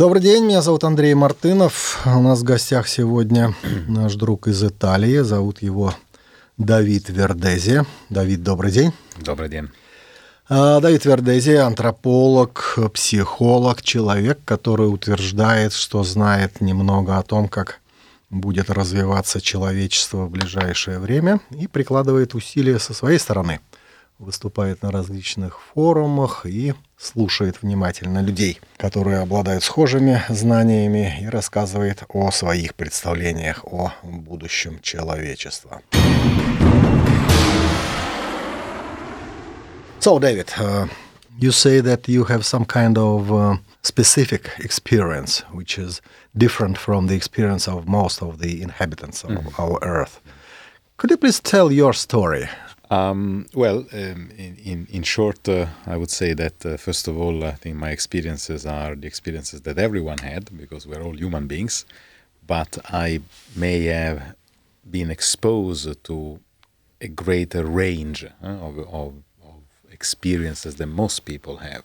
Добрый день, меня зовут Андрей Мартынов. У нас в гостях сегодня наш друг из Италии. Зовут его Давид Вердези. Давид, добрый день. Добрый день. А, Давид Вердези – антрополог, психолог, человек, который утверждает, что знает немного о том, как будет развиваться человечество в ближайшее время и прикладывает усилия со своей стороны. Выступает на различных форумах и слушает внимательно людей, которые обладают схожими знаниями и рассказывает о своих представлениях о будущем человечества. So, David, uh, you say that you have some kind of uh, specific experience, which is different from the experience of most of the inhabitants of mm. our Earth. Could you please tell your story? Um, well, um, in, in, in, short, uh, I would say that uh, first of all, I think my experiences are the experiences that everyone had because we're all human beings. But I may have been exposed to a greater range uh, of, of, of, experiences than most people have.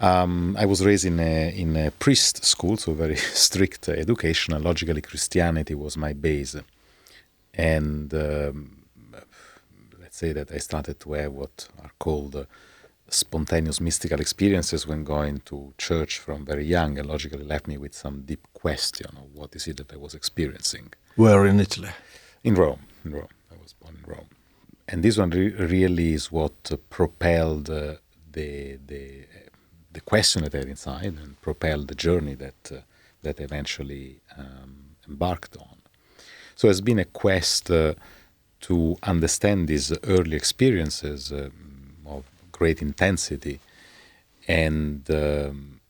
Um, I was raised in a, in a priest school, so very strict education, and logically Christianity was my base. And um, say that I started to have what are called uh, spontaneous mystical experiences when going to church from very young and logically left me with some deep question of what is it that I was experiencing. Where in Italy? In Rome. In Rome. I was born in Rome. And this one re- really is what uh, propelled uh, the, the, the question that I had inside and propelled the journey that, uh, that I eventually um, embarked on. So it's been a quest uh, to understand these early experiences uh, of great intensity, and um,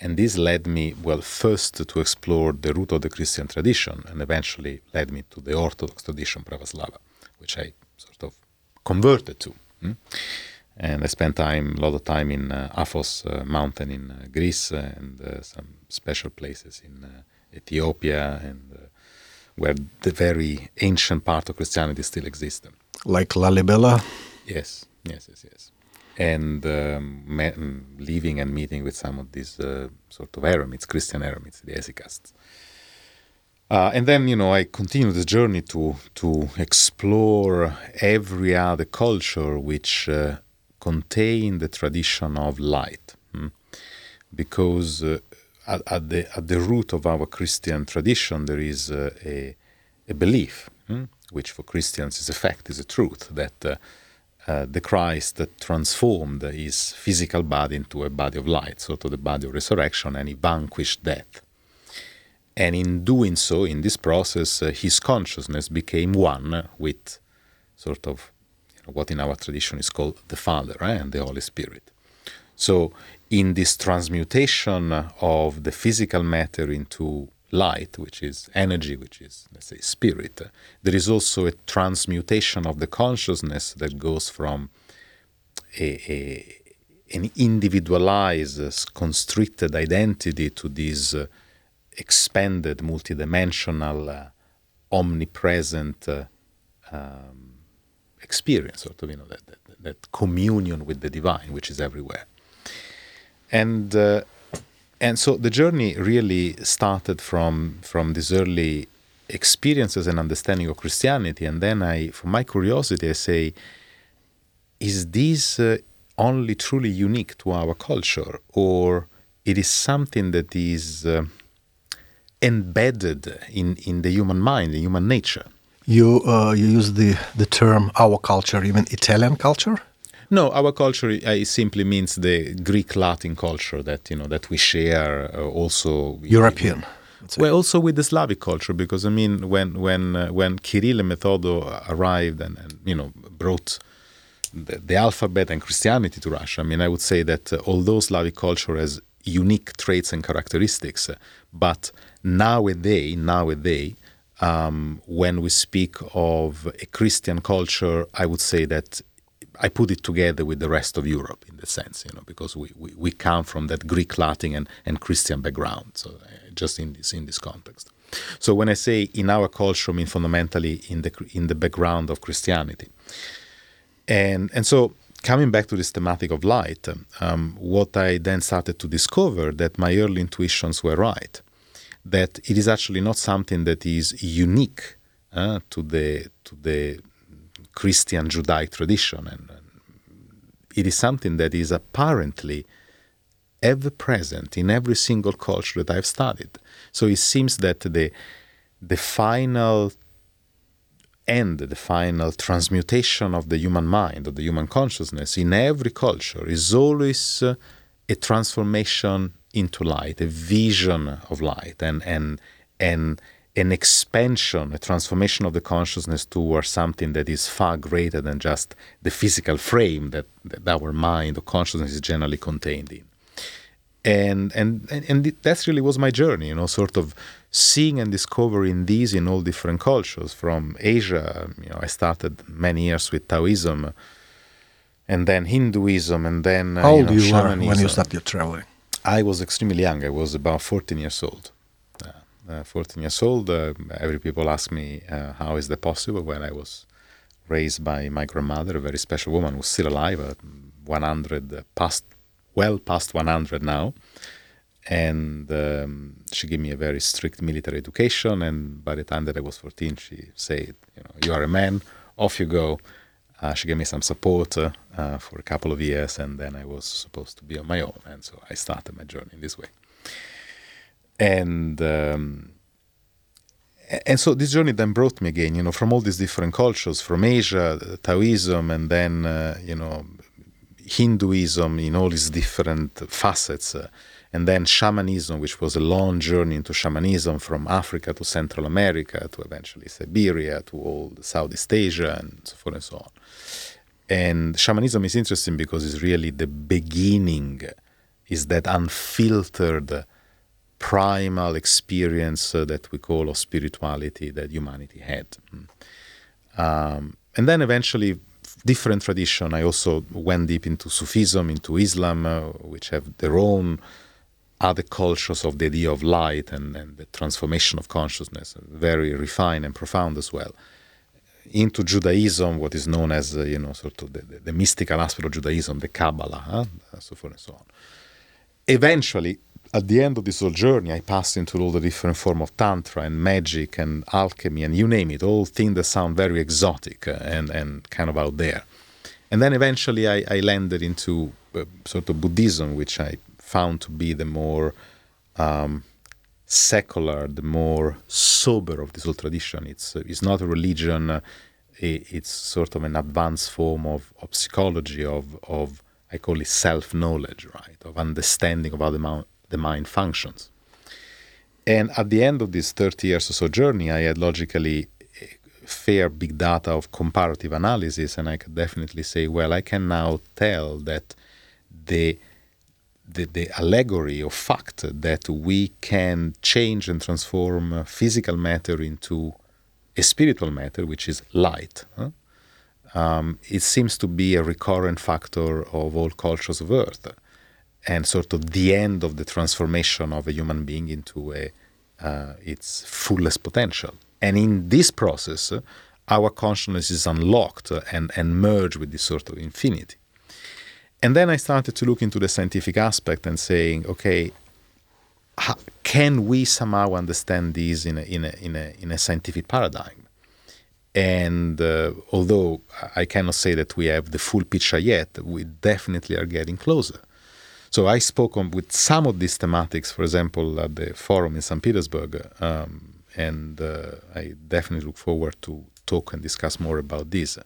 and this led me well first to explore the root of the Christian tradition, and eventually led me to the Orthodox tradition Pravoslava, which I sort of converted to. Hmm? And I spent time, a lot of time in uh, Athos uh, mountain in uh, Greece and uh, some special places in uh, Ethiopia and uh, where the very ancient part of Christianity still exists. Like Lalibela? Yes, yes, yes, yes. And um, mm, living and meeting with some of these uh, sort of eremites, Christian eremites, the hesychasts. Uh, and then, you know, I continued the journey to to explore every other culture which uh, contain the tradition of light, hmm? because uh, at, at, the at the root of our Christian tradition there is uh, a, a belief, hmm, which for Christians is a fact, is a truth that uh, uh, the Christ that transformed his physical body into a body of light, so to the body of resurrection, and he vanquished death. And in doing so, in this process, uh, his consciousness became one with sort of you know, what in our tradition is called the Father eh, and the Holy Spirit. So in this transmutation of the physical matter into light, which is energy, which is, let's say, spirit, there is also a transmutation of the consciousness that goes from a, a an individualized, constricted identity to this uh, expanded, multidimensional, uh, omnipresent uh, um, experience, sort of, you know, that, that, that communion with the divine, which is everywhere and uh, and so the journey really started from from these early experiences and understanding of Christianity, and then I, for my curiosity, I say, is this uh, only truly unique to our culture, or it is something that is uh, embedded in in the human mind, in human nature? You uh, you use the the term our culture, even Italian culture. No, our culture uh, simply means the Greek Latin culture that you know that we share uh, also European. well, also with the Slavic culture, because I mean, when when uh, when Kirill and Methodo arrived and, and you know brought the, the, alphabet and Christianity to Russia, I mean, I would say that uh, although Slavic culture has unique traits and characteristics, uh, but nowadays, nowadays. Um, when we speak of a Christian culture, I would say that I put it together with the rest of Europe in the sense, you know, because we, we, we come from that Greek, Latin, and, and Christian background. So uh, just in this in this context. So when I say in our culture, I mean fundamentally in the in the background of Christianity. And and so coming back to this thematic of light, um, what I then started to discover that my early intuitions were right, that it is actually not something that is unique uh, to the to the Christian Judaic tradition, and, and it is something that is apparently ever present in every single culture that I've studied. So it seems that the the final end, the final transmutation of the human mind, of the human consciousness in every culture is always uh, a transformation into light, a vision of light, and and and an expansion, a transformation of the consciousness towards something that is far greater than just the physical frame that, that our mind or consciousness is generally contained in. And, and, and, and that really was my journey, you know, sort of seeing and discovering these in all different cultures. From Asia, you know, I started many years with Taoism, and then Hinduism, and then uh, how old you, know, you were when you started traveling? I was extremely young. I was about 14 years old. Uh, 14 years old. Uh, every people ask me uh, how is that possible when I was raised by my grandmother, a very special woman who's still alive, 100 past, well past 100 now and um, she gave me a very strict military education. And by the time that I was 14, she said, "You know, you are a man. Off you go." Uh, she gave me some support uh, for a couple of years, and then I was supposed to be on my own. And so I started my journey in this way. And um, and so this journey then brought me again, you know, from all these different cultures, from Asia, Taoism, and then uh, you know, Hinduism in all its different facets. Uh, and then shamanism, which was a long journey into shamanism from Africa to Central America to eventually Siberia to all Southeast Asia and so forth and so on. And shamanism is interesting because it's really the beginning, is that unfiltered primal experience uh, that we call of spirituality that humanity had. Hmm. Um, and then eventually different tradition. I also went deep into Sufism, into Islam, uh, which have their own other cultures of the idea of light and, and the transformation of consciousness, very refined and profound as well. Into Judaism, what is known as, uh, you know, sort of the, the, the, mystical aspect of Judaism, the Kabbalah, huh? so forth and so on. Eventually, at the end of this whole journey, I passed into all the different form of tantra and magic and alchemy and you name it, all things that sound very exotic uh, and, and kind of out there. And then eventually I, I landed into uh, sort of Buddhism, which I found to be the more um, secular, the more sober of this whole tradition. It's uh, it's not a religion. It's sort of an advanced form of, of psychology of of I call it self knowledge, right? Of understanding of how the, mind functions. And at the end of this 30 years or so journey, I had logically fair big data of comparative analysis, and I could definitely say, well, I can now tell that the the, the allegory or fact that we can change and transform physical matter into a spiritual matter, which is light. Huh? Um, it seems to be a recurrent factor of all cultures of Earth, and sort of the end of the transformation of a human being into a, uh, its fullest potential. And in this process, our consciousness is unlocked and, and merged with this sort of infinity. And then I started to look into the scientific aspect and saying, okay, how, can we somehow understand these in a, in a, in a, in a scientific paradigm? And uh, although I cannot say that we have the full picture yet, we definitely are getting closer. So I spoke on, with some of these thematics, for example, at the forum in St. Petersburg, um, and uh, I definitely look forward to talk and discuss more about this.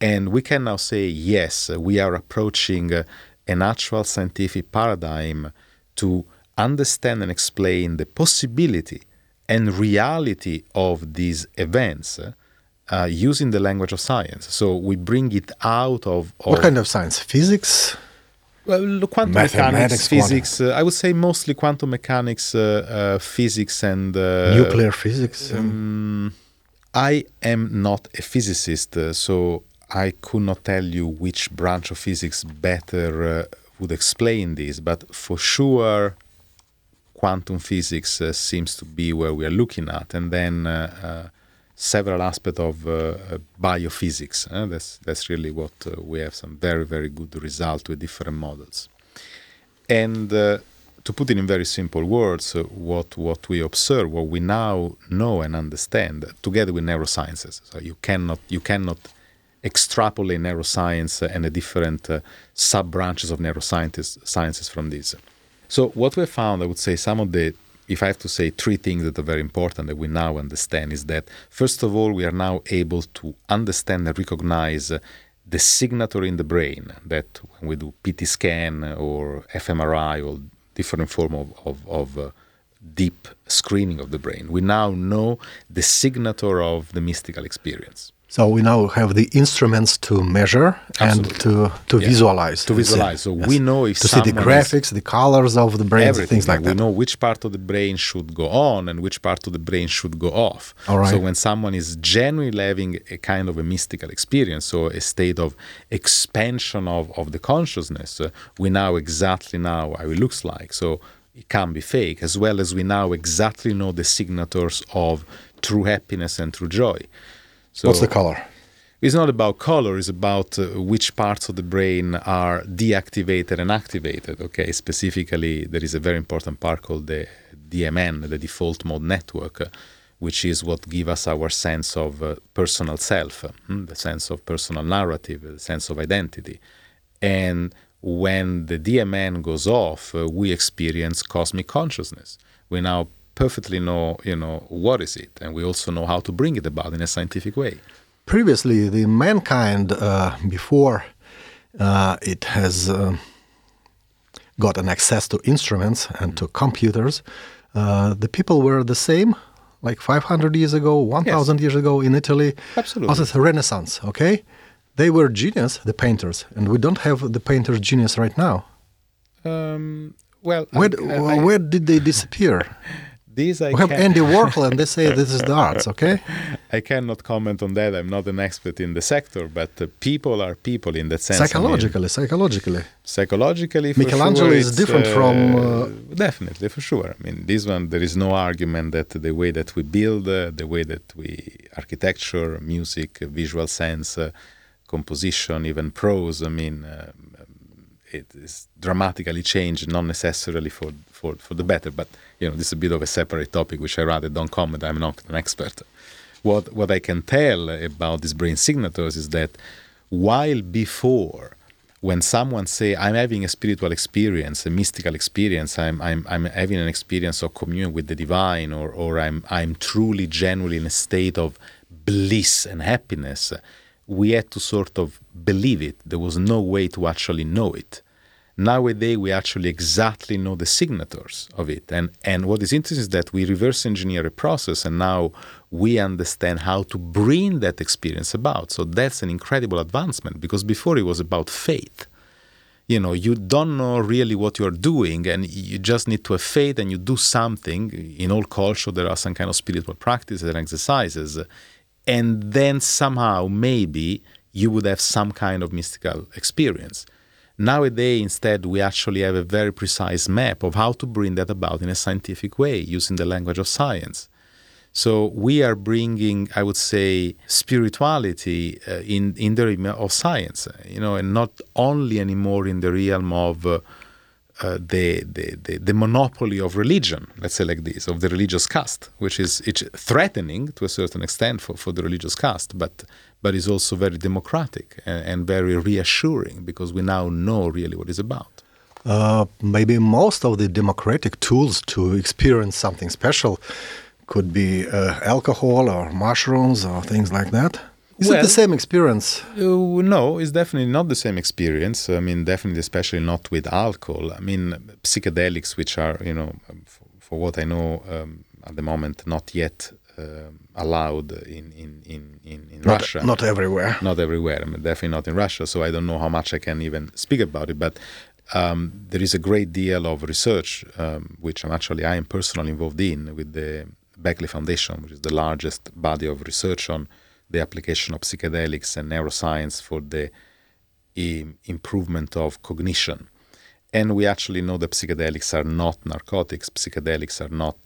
And we can now say, yes, we are approaching a natural scientific paradigm to understand and explain the possibility and reality of these events uh, using the language of science. So we bring it out of. of what kind of science? Physics? Well, quantum mechanics, physics. Uh, I would say mostly quantum mechanics, uh, uh physics, and uh, nuclear physics. Um, I am not a physicist, uh, so I could not tell you which branch of physics better would explain this, but for sure, quantum physics seems to be where we are looking at. And then several aspects of uh, biophysics. Uh, that's that's really what uh, we have some very very good result with different models. And uh, to put it in very simple words, uh, what what we observe, what we now know and understand, together with neurosciences. So you cannot you cannot extrapolate neuroscience and the different uh, sub branches of neurosciences sciences from this. So what we found, I would say, some of the if I have to say three things that are very important that we now understand is that first of all we are now able to understand and recognize the signature in the brain that when we do PT scan or fMRI or different form of, of, of uh, deep screening of the brain, we now know the signature of the mystical experience. So we now have the instruments to measure Absolutely. and to to yeah. visualize. To visualize. So yes. we know if to see the graphics, the colors of the brain, things like we that. We know which part of the brain should go on and which part of the brain should go off. All right. So when someone is genuinely having a kind of a mystical experience, so a state of expansion of, of the consciousness, uh, we know exactly now how it looks like. So it can be fake, as well as we now exactly know the signatures of true happiness and true joy. So What's the color? It's not about color, it's about uh, which parts of the brain are deactivated and activated. Okay, specifically, there is a very important part called the DMN, the default mode network, uh, which is what gives us our sense of uh, personal self, uh, the sense of personal narrative, the sense of identity. And when the DMN goes off, uh, we experience cosmic consciousness. We now perfectly know, you know, what is it, and we also know how to bring it about in a scientific way. Previously, the mankind uh, before uh, it has uh, gotten access to instruments and to computers, uh, the people were the same. Like 500 years ago, 1,000 yes. years ago in Italy, absolutely, was a Renaissance. Okay, they were genius, the painters, and we don't have the painter's genius right now. Um, well, where, I, I, where did they disappear? These I we have Andy Warhol, and they say this is the arts. Okay. I cannot comment on that. I'm not an expert in the sector, but uh, people are people in that sense. Psychologically, I mean, psychologically. Psychologically, Michelangelo sure is different uh, from. Uh, definitely, for sure. I mean, this one there is no argument that the way that we build, uh, the way that we architecture, music, visual sense, uh, composition, even prose. I mean. Um, it is dramatically changed, not necessarily for, for, for the better, but you know, this is a bit of a separate topic which I rather don't comment. I'm not an expert. What what I can tell about these brain signatures is that while before when someone say I'm having a spiritual experience, a mystical experience, I'm I'm I'm having an experience of communion with the divine, or or I'm I'm truly genuinely in a state of bliss and happiness, we had to sort of believe it. There was no way to actually know it. Nowadays, we actually exactly know the signatures of it. And, and what is interesting is that we reverse engineer a process and now we understand how to bring that experience about. So that's an incredible advancement because before it was about faith. You know, you don't know really what you're doing and you just need to have faith and you do something. In all culture, there are some kind of spiritual practices and exercises. And then somehow, maybe, you would have some kind of mystical experience. Nowadays, instead, we actually have a very precise map of how to bring that about in a scientific way using the language of science. So we are bringing, I would say, spirituality uh, in in the realm of science, you know, and not only anymore in the realm of uh, uh, the, the, the, the monopoly of religion, let's say like this, of the religious caste, which is it's threatening to a certain extent for, for the religious caste, but but is also very democratic and, and very reassuring because we now know really what it's about. Uh, maybe most of the democratic tools to experience something special could be uh, alcohol or mushrooms or things like that. Is well, it the same experience? Uh, no, it's definitely not the same experience. I mean, definitely, especially not with alcohol. I mean, psychedelics, which are, you know, for, for what I know um, at the moment, not yet uh, allowed in in in in, in not, Russia. Not everywhere. Not everywhere. I mean, definitely not in Russia. So I don't know how much I can even speak about it. But um, there is a great deal of research, um, which I'm actually I am personally involved in with the Beckley Foundation, which is the largest body of research on the application of psychedelics and neuroscience for the improvement of cognition. And we actually know that psychedelics are not narcotics. Psychedelics are not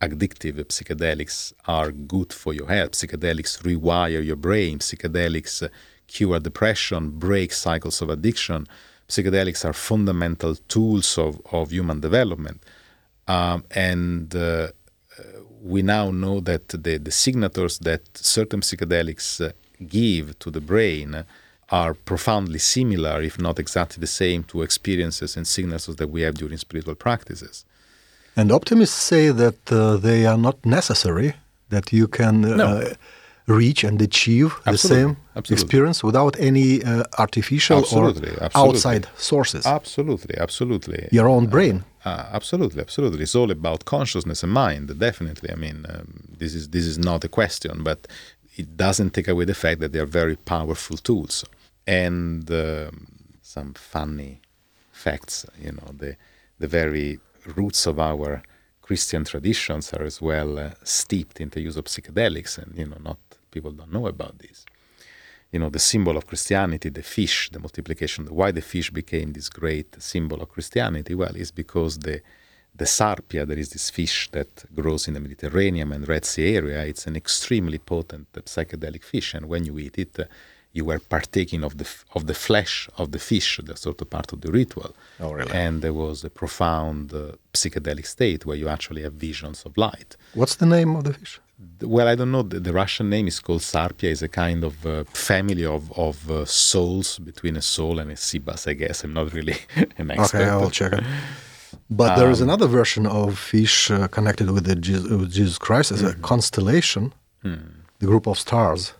addictive. Psychedelics are good for your health. Psychedelics rewire your brain. Psychedelics uh, cure depression, break cycles of addiction. Psychedelics are fundamental tools of, of human development. Um, and uh, we now know that the, the signatures that certain psychedelics uh, give to the brain are profoundly similar, if not exactly the same, to experiences and signatures that we have during spiritual practices. And optimists say that uh, they are not necessary, that you can uh, No. reach and achieve the same absolutely. experience without any uh, artificial Absolutely, or absolutely. outside sources. Absolutely, absolutely. Your own brain. Uh, absolutely, absolutely. It's all about consciousness and mind. Definitely. I mean, um, this is this is not a question, but it doesn't take away the fact that they are very powerful tools. And um, some funny facts. You know, the the very roots of our Christian traditions are as well uh, steeped in the use of psychedelics, and you know, not people don't know about this you know, the symbol of Christianity, the fish, the multiplication, why the fish became this great symbol of Christianity? Well, it's because the the sarpia, there is this fish that grows in the Mediterranean and Red Sea area. It's an extremely potent uh, psychedelic fish, and when you eat it, uh, you were partaking of the f- of the flesh of the fish, the sort of part of the ritual. Oh, really? And there was a profound uh, psychedelic state where you actually have visions of light. What's the name of the fish? Well, I don't know. The, the Russian name is called Sarpia. It's a kind of uh, family of, of uh, soles between a sole and a sea bass, I guess. I'm not really an expert. Okay, I will check it. But there Um, is another version of fish uh, connected with, the Jesus, with Jesus Christ as a Mm-hmm. constellation, Hmm. the group of stars,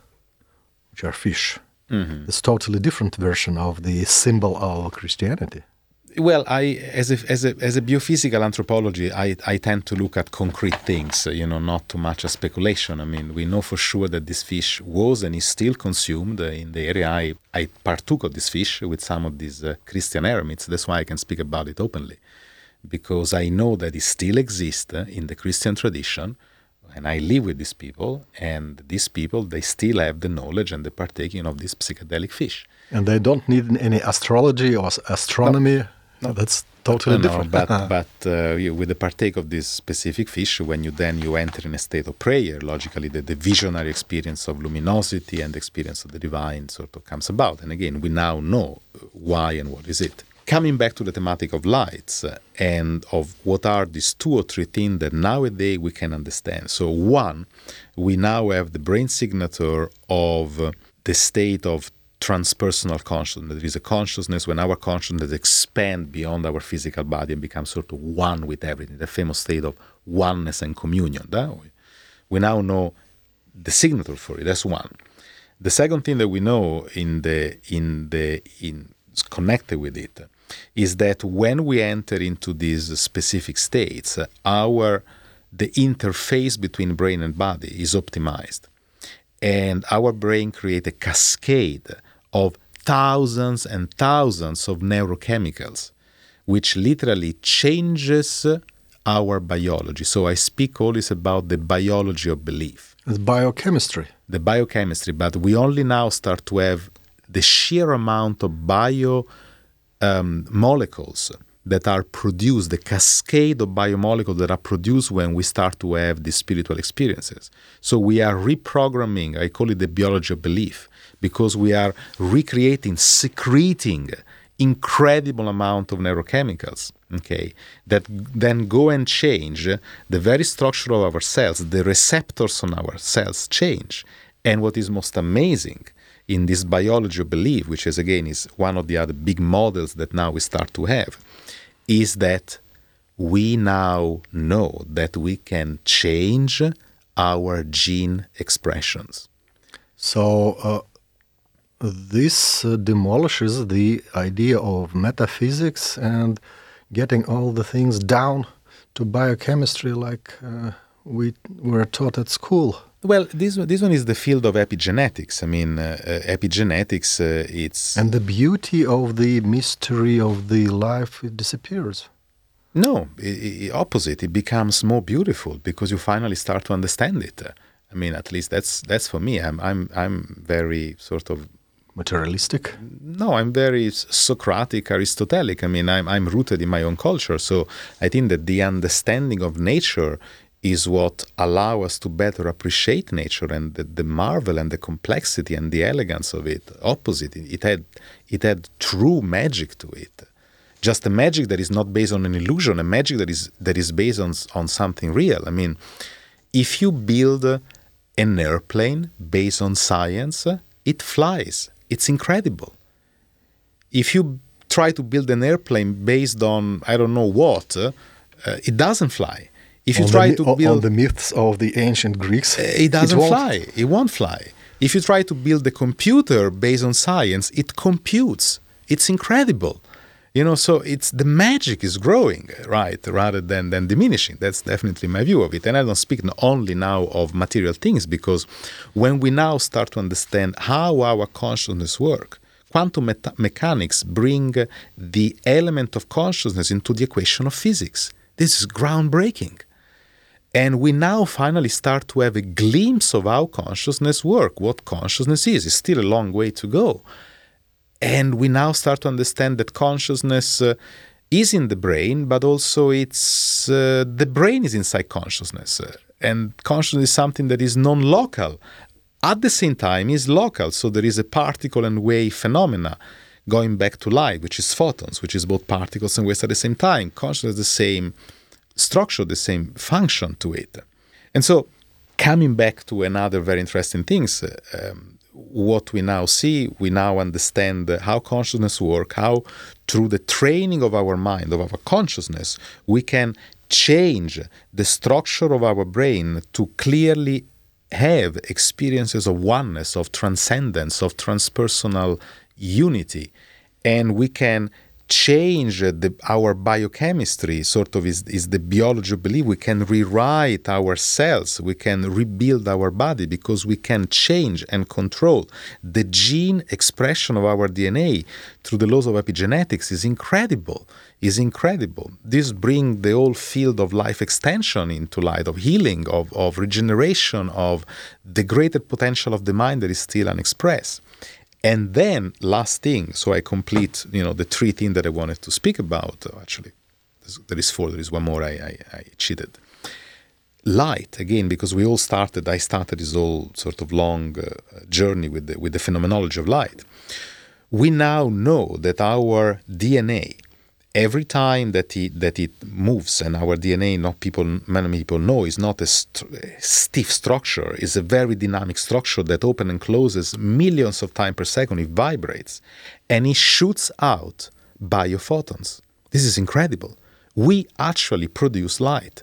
which are fish. Mm-hmm. It's totally different version of the symbol of Christianity. Well, I as a as a as a biophysical anthropology, I I tend to look at concrete things, you know, not too much a speculation. I mean, we know for sure that this fish was and is still consumed in the area. I I partook of this fish with some of these uh, Christian eremites. That's why I can speak about it openly, because I know that it still exists uh, in the Christian tradition. And I live with these people, and these people they still have the knowledge and the partaking of this psychedelic fish. And they don't need any astrology or astronomy. No, that's totally No, no, different. but but uh, you, with the partake of this specific fish, when you then you enter in a state of prayer, logically the, the visionary experience of luminosity and the experience of the divine sort of comes about. And again, we now know why and what is it. Coming back to the thematic of lights uh, and of what are these two or three things that nowadays we can understand. So one, we now have the brain signature of the state of transpersonal consciousness. There is a consciousness when our consciousness expands beyond our physical body and becomes sort of one with everything, the famous state of oneness and communion. we- now know the signature for it. That's one. The second thing that we know in the in the in connected with it is that when we enter into these specific states, our the interface between brain and body is optimized and our brain create a cascade of thousands and thousands of neurochemicals which literally changes our biology so i speak always about the biology of belief it's biochemistry. the biochemistry but we only now start to have the sheer amount of bio um, molecules that are produced, the cascade of biomolecules that are produced when we start to have these spiritual experiences. So we are reprogramming, I call it the biology of belief, because we are recreating, secreting incredible amount of neurochemicals okay that then go and change the very structure of our cells the receptors on our cells change and what is most amazing in this biology of belief, which is again is one of the other big models that now we start to have, is that we now know that we can change our gene expressions. So uh, this uh, demolishes the idea of metaphysics and getting all the things down to biochemistry like uh, we were taught at school. Well, this one, this one is the field of epigenetics. I mean, uh, uh, epigenetics. Uh, it's And the beauty of the mystery of the life it disappears. no i i opposite. It becomes more beautiful because you finally start to understand it. I mean, at least that's that's for me. I'm I'm I'm very sort of Materialistic. no. I'm very Socratic, Aristotelic. I mean, I'm I'm rooted in my own culture. So I think that the understanding of nature is what allow us to better appreciate nature and the, the, marvel and the complexity and the elegance of it. Opposite, it had it had true magic to it. Just a magic that is not based on an illusion, a magic that is that is based on on something real. I mean, if you build an airplane based on science, it flies. It's incredible. If you try to build an airplane based on I don't know what, uh, it doesn't fly if you on try the, to build on the myths of the ancient Greeks, eh, it doesn't it fly. It won't fly. If you try to build a computer based on science, it computes. It's incredible. You know, so it's the magic is growing, right, rather than, than diminishing. That's definitely my view of it. And I don't speak only now of material things because when we now start to understand how our consciousness work, quantum meta- mechanics bring the element of consciousness into the equation of physics. This is groundbreaking. And we now finally start to have a glimpse of how consciousness works, what consciousness is. It's still a long way to go. And we now start to understand that consciousness uh, is in the brain, but also it's uh, the brain is inside consciousness. Uh, and consciousness is something that is non local. At the same time, is local. So there is a particle and wave phenomena going back to light, which is photons, which is both particles and waves at the same time. Consciousness is the same structure, the same function to it. And so, coming back to another very interesting things, uh, um, what we now see, we now understand how consciousness work, how through the training of our mind, of our consciousness, we can change the structure of our brain to clearly have experiences of oneness, of transcendence, of transpersonal unity. And we can change the, our biochemistry, sort of is, is the biology belief. We can rewrite our cells, we can rebuild our body because we can change and control the gene expression of our DNA through the laws of epigenetics is incredible. Is incredible. This brings the whole field of life extension into light, of healing, of, of regeneration, of the greater potential of the mind that is still unexpressed. And then last thing, so I complete, you know, the three things that I wanted to speak about. Actually, there is four. There is one more. I, I, I cheated. Light again, because we all started. I started this whole sort of long uh, journey with the with the phenomenology of light. We now know that our DNA every time that it, that it moves and our DNA, not people, many people know, is not a st- stiff structure. It's a very dynamic structure that opens and closes millions of times per second. It vibrates, and it shoots out biophotons. This is incredible. We actually produce light,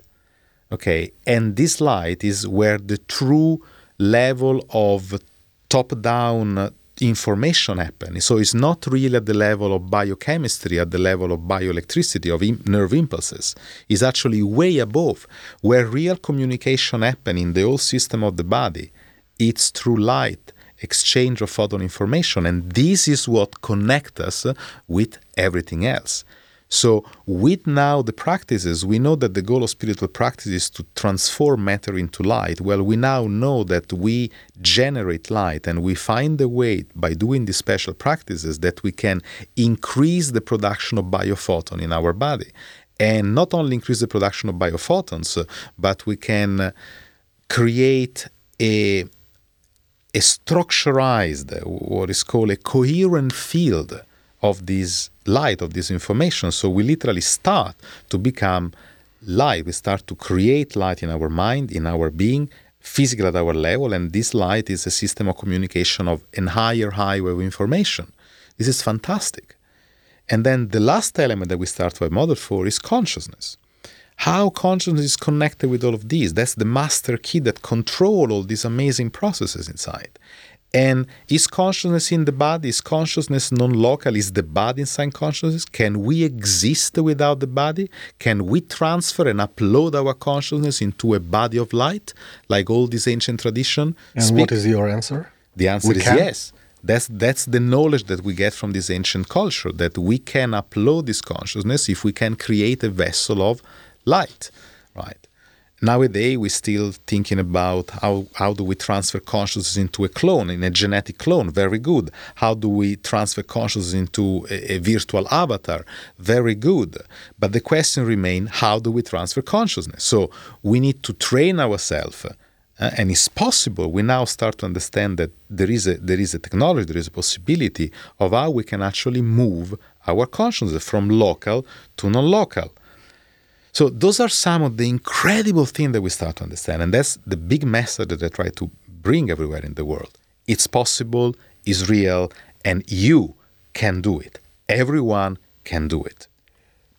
okay, and this light is where the true level of top-down information happening. So it's not really at the level of biochemistry, at the level of bioelectricity, of Im- nerve impulses. It's actually way above where real communication happens in the whole system of the body. It's through light, exchange of photon information, and this is what connects us with everything else. So, with now the practices, we know that the goal of spiritual practice is to transform matter into light. Well, we now know that we generate light and we find a way by doing these special practices that we can increase the production of biophoton in our body. And not only increase the production of biophotons, uh, but we can uh, create a a structurized, uh, what is called a coherent field of this light, of this information. So we literally start to become light. We start to create light in our mind, in our being, physical at our level, and this light is a system of communication of a higher highway of information. This is fantastic. And then the last element that we start to have model for is consciousness. How consciousness is connected with all of these. That's the master key that control all these amazing processes inside. And is consciousness in the body? Is consciousness non local? Is the body inside consciousness? Can we exist without the body? Can we transfer and upload our consciousness into a body of light, like all these ancient tradition? And speak? what is your answer? The answer we is can? yes. That's, that's the knowledge that we get from this ancient culture that we can upload this consciousness if we can create a vessel of light, right? Nowadays we're still thinking about how, how do we transfer consciousness into a clone in a genetic clone? Very good. How do we transfer consciousness into a, a virtual avatar? Very good. But the question remains how do we transfer consciousness? So we need to train ourselves uh, and it's possible. We now start to understand that there is a there is a technology there is a possibility of how we can actually move our consciousness from local to non-local so those are some of the incredible things that we start to understand, and that's the big message that I try to bring everywhere in the world. It's possible, it's real, and you can do it. Everyone can do it.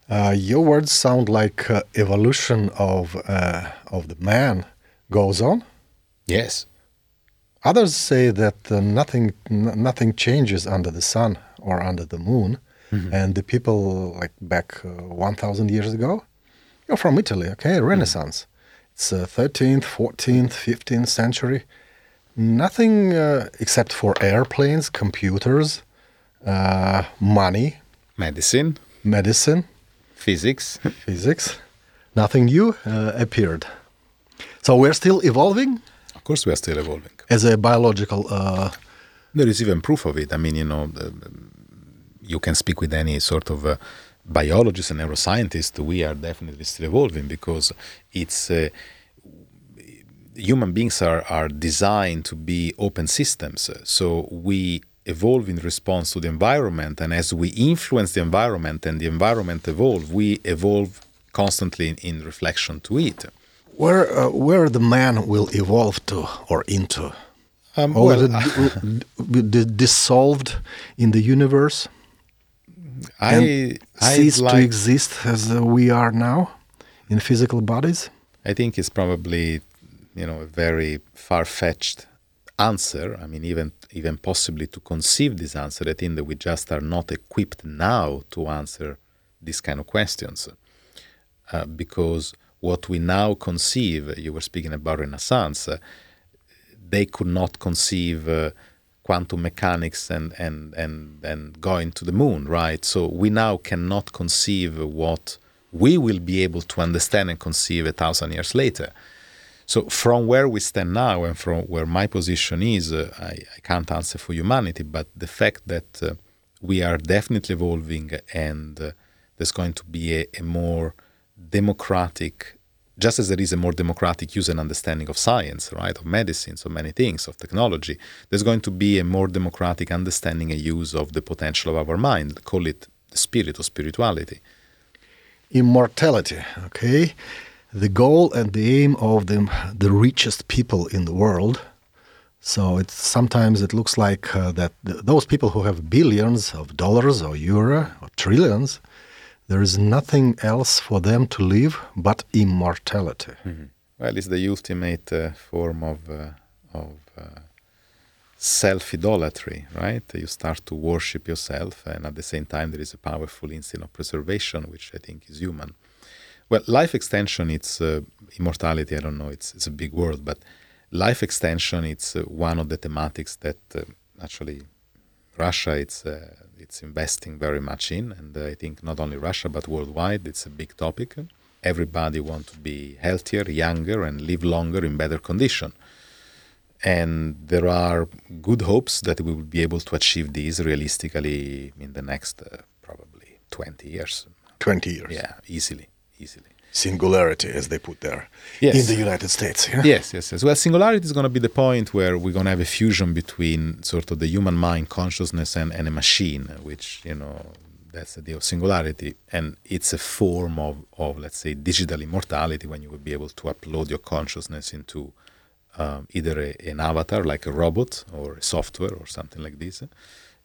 Uh, your words sound like uh, evolution of uh, of the man goes on. Yes. Others say that uh, nothing nothing changes under the sun or under the moon, mm-hmm. and the people like back uh, one thousand years ago you're from Italy, okay? Renaissance. Mm. It's uh, 13th, 14th, 15th century. Nothing uh, except for airplanes, computers, uh, money, medicine, medicine, physics, physics. Nothing new uh, appeared. So we're still evolving. Of course, we are still evolving as a biological. Uh, there is even proof of it. I mean, you know, you can speak with any sort of uh, biologists and neuroscientists, we are definitely still evolving because it's uh, human beings are, are designed to be open systems. So we evolve in response to the environment, and as we influence the environment and the environment evolve, we evolve constantly in, in reflection to it. Where uh, where the man will evolve to or into? Um, or well, it dissolved in the universe? I cease like, to exist as we are now in physical bodies? I think it's probably you know a very far fetched answer. I mean, even even possibly to conceive this answer, I think that we just are not equipped now to answer these kind of questions, uh, because what we now conceive, you were speaking about Renaissance, uh, they could not conceive. Uh, quantum mechanics and, and, and, and going to the moon, right? So we now cannot conceive what we will be able to understand and conceive a thousand years later. So from where we stand now and from where my position is, uh, I, I, can't answer for humanity, but the fact that uh, we are definitely evolving and uh, there's going to be a, a more democratic just as there is a more democratic use and understanding of science, right, of medicine, so many things, of technology, there's going to be a more democratic understanding and use of the potential of our mind. Call it the spirit or spirituality. Immortality, okay? The goal and the aim of the, the richest people in the world. So it's sometimes it looks like uh, that th- those people who have billions of dollars or euro or trillions, there is nothing else for them to live but immortality. Mm-hmm. Well, it's the ultimate uh, form of uh, of uh, self idolatry, right? You start to worship yourself, and at the same time, there is a powerful instinct of preservation, which I think is human. Well, life extension, it's uh, immortality. I don't know; it's it's a big word, but life extension, it's uh, one of the thematics that uh, actually Russia, it's it's investing very much in, and I think not only Russia but worldwide, it's a big topic. Everybody wants to be healthier, younger, and live longer in better condition. And there are good hopes that we will be able to achieve these realistically in the next uh, probably 20 years. 20 years. Yeah, easily, easily singularity, as they put there, yes. in the United States. Yeah? Yes, yes, yes. Well, singularity is going to be the point where we're going to have a fusion between sort of the human mind, consciousness, and, and a machine, which, you know, that's the idea of singularity. And it's a form of, of, let's say, digital immortality when you will be able to upload your consciousness into um, either a, an avatar, like a robot, or a software, or something like this.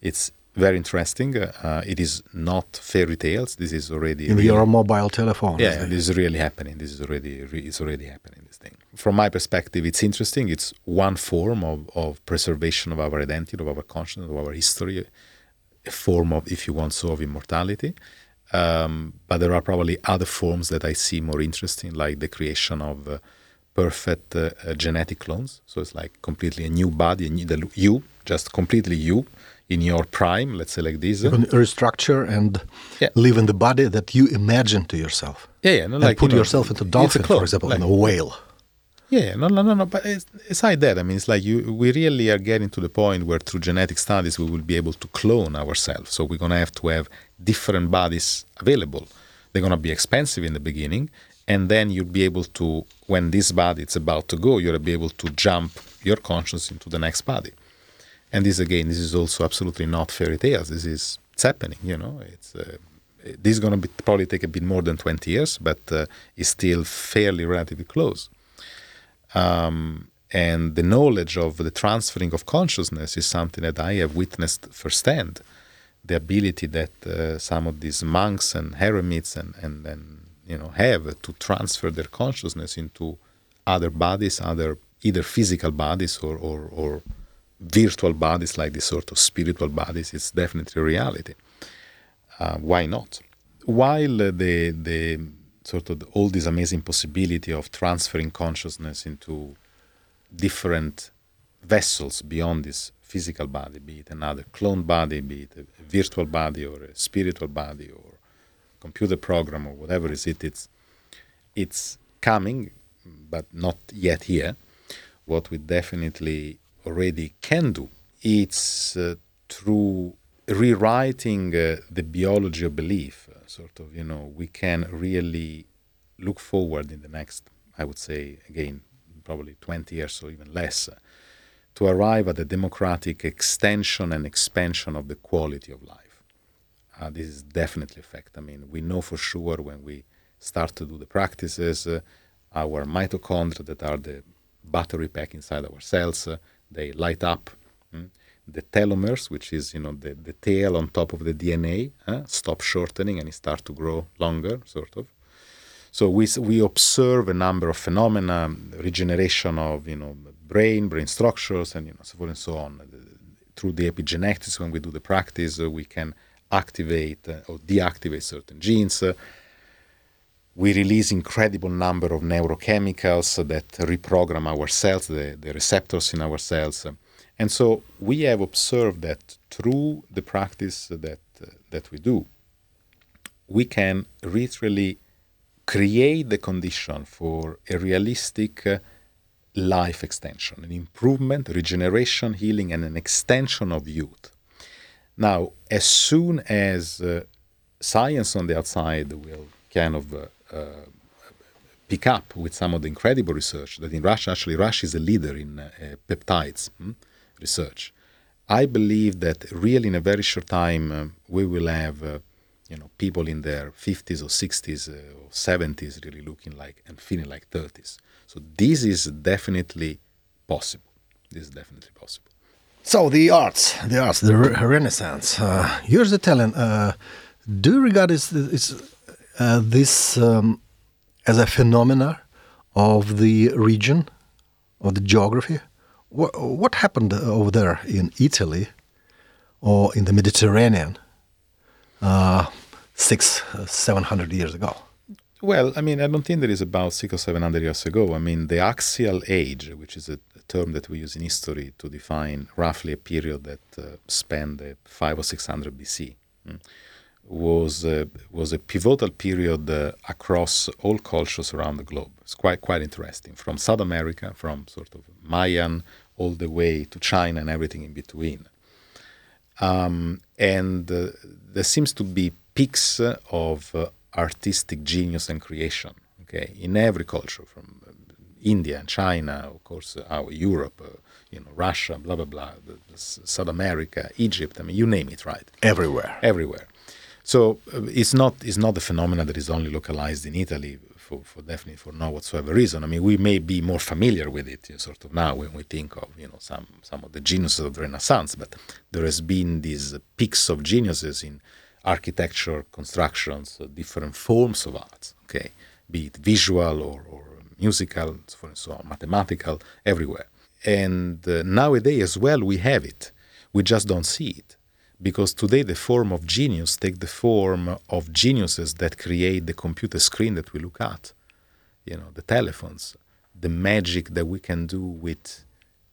It's very interesting. Uh, it is not fairy tales. This is already in real. your mobile telephone. Yeah, this is really happening. This is already re- it's already happening. This thing. From my perspective, it's interesting. It's one form of, of preservation of our identity, of our consciousness, of our history, a form of, if you want so, of immortality. Um, but there are probably other forms that I see more interesting, like the creation of uh, perfect uh, uh genetic clones. So it's like completely a new body, a new, the, you, just completely you in your prime, let's say like this. You can restructure and Yeah. live in the body that you imagine to yourself. Yeah, yeah, no, and like, put you know, yourself into dolphin, clone, for example, like- in a whale. Yeah, no, no, no, no. But it's, aside that, I mean, it's like you. We really are getting to the point where, through genetic studies, we will be able to clone ourselves. So we're gonna have to have different bodies available. They're gonna be expensive in the beginning, and then you'll be able to, when this body is about to go, you'll be able to jump your conscience into the next body. And this again, this is also absolutely not fairy tales. This is it's happening. You know, it's. Uh, this is going to probably take a bit more than 20 years, but uh, it's still fairly relatively close um, and the knowledge of the transferring of consciousness is something that I have witnessed firsthand. The ability that uh, some of these monks and hermits and, and, and you know have to transfer their consciousness into other bodies, other either physical bodies or, or, or virtual bodies like this sort of spiritual bodies, it's definitely a reality. Uh, why not? While the the sort of all this amazing possibility of transferring consciousness into different vessels beyond this physical body, be it another clone body, be it a virtual body or a spiritual body or computer program or whatever is it, it's it's coming, but not yet here. What we definitely already can do, it's uh, through rewriting uh, the biology of belief. Uh, sort of, you know, we can really look forward in the next, I would say, again, probably 20 years or even less, uh, to arrive at a democratic extension and expansion of the quality of life. Uh, this is definitely a fact. I mean, we know for sure when we start to do the practices, uh, our mitochondria, that are the battery pack inside our cells, they light up. mm. The telomeres, which is you know the, the tail on top of the DNA, stop shortening and start to grow longer, sort of. So we we observe a number of phenomena, regeneration of you know brain, brain structures, and you know so forth and so on. Through the epigenetics, when we do the practice, uh, we can activate uh, or deactivate certain genes. Uh, we release incredible number of neurochemicals that reprogram our cells, the, the receptors in our cells. And so we have observed that through the practice that, uh, that we do, we can literally create the condition for a realistic uh, life extension, an improvement, regeneration, healing, and an extension of youth. Now, as soon as uh, science on the outside will kind of uh, pick up with some of the incredible research that in Russia, actually, Russia is a leader in uh, uh, peptides hmm, research. I believe that really in a very short time um, we will have, uh, you know, people in their 50s or 60s uh, or 70s really looking like and feeling like 30s. So this is definitely possible. This is definitely possible. So the arts, the arts, the re- Renaissance. Uh, you're the Italian. Uh, do you regard this, this, uh, this um, as a phenomena of the region, of the geography? What, what happened over there in Italy or in the Mediterranean uh, six, seven hundred years ago? Well, I mean, I don't think that is about six or seven hundred years ago. I mean, the axial age, which is a, term that we use in history to define roughly a period that uh, spanned five or six hundred BC, mm, was uh, was a pivotal period uh, across all cultures around the globe. It's quite quite interesting, from South America, from sort of Mayan all the way to China and everything in between. Um, and uh, there seems to be peaks of uh, artistic genius and creation. Okay, in every culture, from uh, India and China, of course, uh, our Europe, uh, you know, Russia, blah blah blah, the, the South America, Egypt. I mean, you name it, right? Everywhere. everywhere. So uh, it's not it's not a phenomenon that is only localized in Italy for, for definitely for no whatsoever reason. I mean, we may be more familiar with it you know, sort of now when we think of you know some some of the geniuses of the Renaissance, but there has been these peaks of geniuses in architecture, constructions, uh, different forms of art. Okay, be it visual or, or musical, forth so on, mathematical, everywhere. And uh, nowadays as well, we have it. We just don't see it because today the form of genius take the form of geniuses that create the computer screen that we look at you know the telephones the magic that we can do with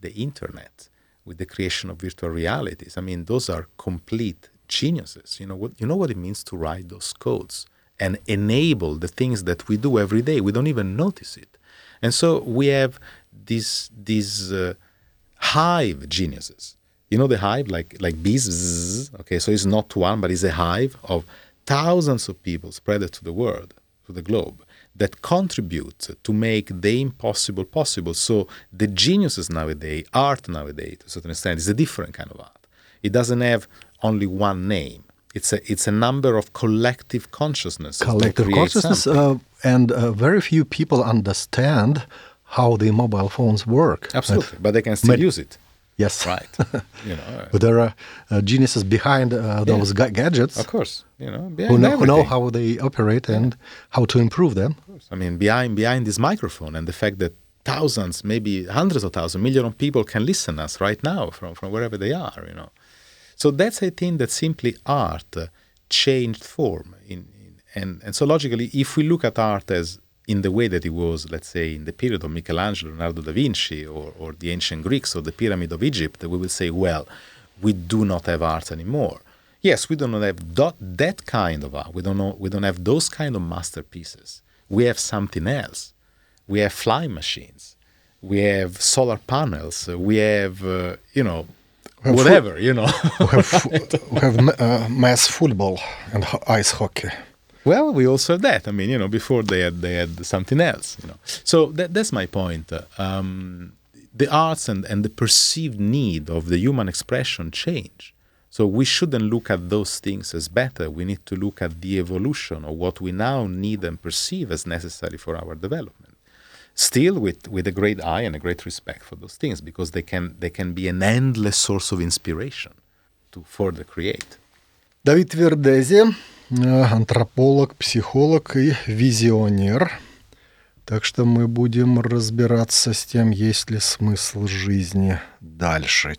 the internet with the creation of virtual realities. I mean, those are complete geniuses. You know what you know what it means to write those codes and enable the things that we do every day. We don't even notice it. And so we have these these uh, hive geniuses. You know the hive, like like bees. Okay, so it's not one, but it's a hive of thousands of people spread to the world, to the globe, that contribute to make the impossible possible. So the geniuses nowadays, art nowadays, to a certain extent, is a different kind of art. It doesn't have only one name. It's a it's a number of collective consciousness. Collective consciousness, uh, and uh, very few people understand how the mobile phones work. Absolutely, but, but they can still use it. Yes, right. you know, but there are uh, geniuses behind uh, those yeah. ga gadgets. Of course, you know, who know, who know, how they operate yeah. and how to improve them. I mean, behind behind this microphone and the fact that thousands, maybe hundreds of thousands, millions of people can listen us right now from from wherever they are. You know, so that's a thing that simply art uh, changed form. In, in, and, and so logically, if we look at art as in the way that it was, let's say, in the period of Michelangelo, Leonardo da Vinci, or, or the ancient Greeks, or the Pyramid of Egypt, that we will say, well, we do not have art anymore. Yes, we do not have that, that kind of art. We don't know. We don't have those kind of masterpieces. We have something else. We have flying machines. We have solar panels. We have, uh, you know, whatever, you know. we have, we have uh, mass football and ice hockey. Well, we also have that. I mean, you know, before they had they had something else. You know, so that, that's my point. Um, the arts and, and the perceived need of the human expression change. So we shouldn't look at those things as better. We need to look at the evolution of what we now need and perceive as necessary for our development. Still with, with a great eye and a great respect for those things because they can they can be an endless source of inspiration to further create. David Verdesi. Антрополог, психолог и визионер. Так что мы будем разбираться с тем, есть ли смысл жизни дальше,